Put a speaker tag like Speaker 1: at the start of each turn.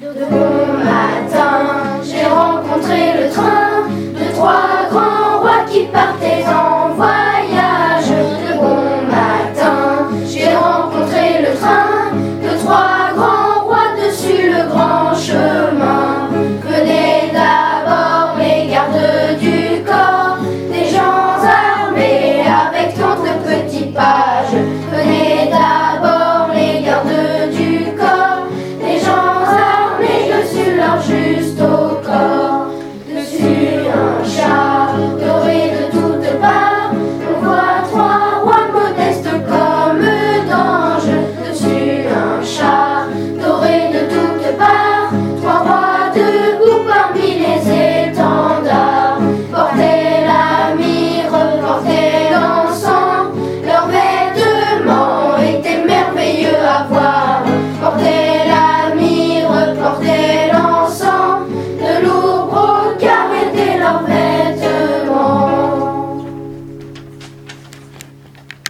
Speaker 1: Dudu.